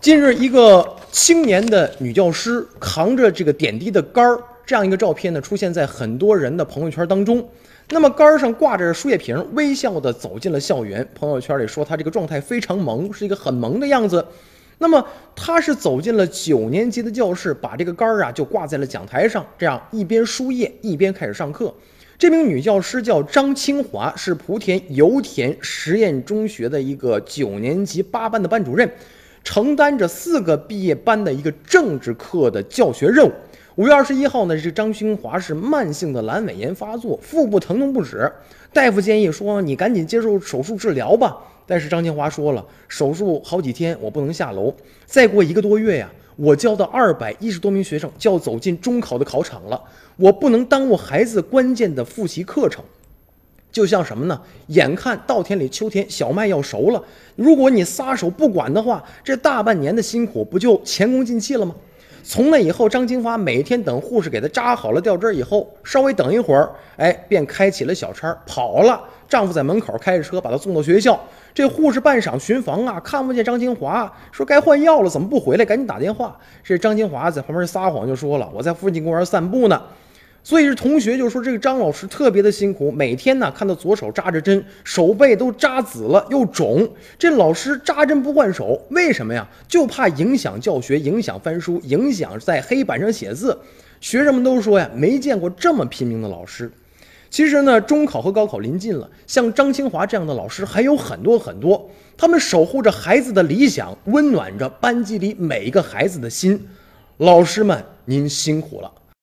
近日，一个青年的女教师扛着这个点滴的杆儿，这样一个照片呢，出现在很多人的朋友圈当中。那么杆儿上挂着输液瓶，微笑的走进了校园。朋友圈里说她这个状态非常萌，是一个很萌的样子。那么她是走进了九年级的教室，把这个杆儿啊就挂在了讲台上，这样一边输液一边开始上课。这名女教师叫张清华，是莆田油田实验中学的一个九年级八班的班主任。承担着四个毕业班的一个政治课的教学任务。五月二十一号呢，这张新华是慢性的阑尾炎发作，腹部疼痛不止。大夫建议说：“你赶紧接受手术治疗吧。”但是张清华说了：“手术好几天，我不能下楼。再过一个多月呀，我教的二百一十多名学生就要走进中考的考场了，我不能耽误孩子关键的复习课程。”就像什么呢？眼看稻田里秋天小麦要熟了，如果你撒手不管的话，这大半年的辛苦不就前功尽弃了吗？从那以后，张金华每天等护士给她扎好了吊针以后，稍微等一会儿，哎，便开起了小差跑了。丈夫在门口开着车把她送到学校。这护士半晌巡房啊，看不见张金华，说该换药了，怎么不回来？赶紧打电话。这张金华在旁边撒谎，就说了：“我在附近公园散步呢。”所以是同学就说这个张老师特别的辛苦，每天呢看到左手扎着针，手背都扎紫了又肿。这老师扎针不换手，为什么呀？就怕影响教学，影响翻书，影响在黑板上写字。学生们都说呀，没见过这么拼命的老师。其实呢，中考和高考临近了，像张清华这样的老师还有很多很多，他们守护着孩子的理想，温暖着班级里每一个孩子的心。老师们，您辛苦了。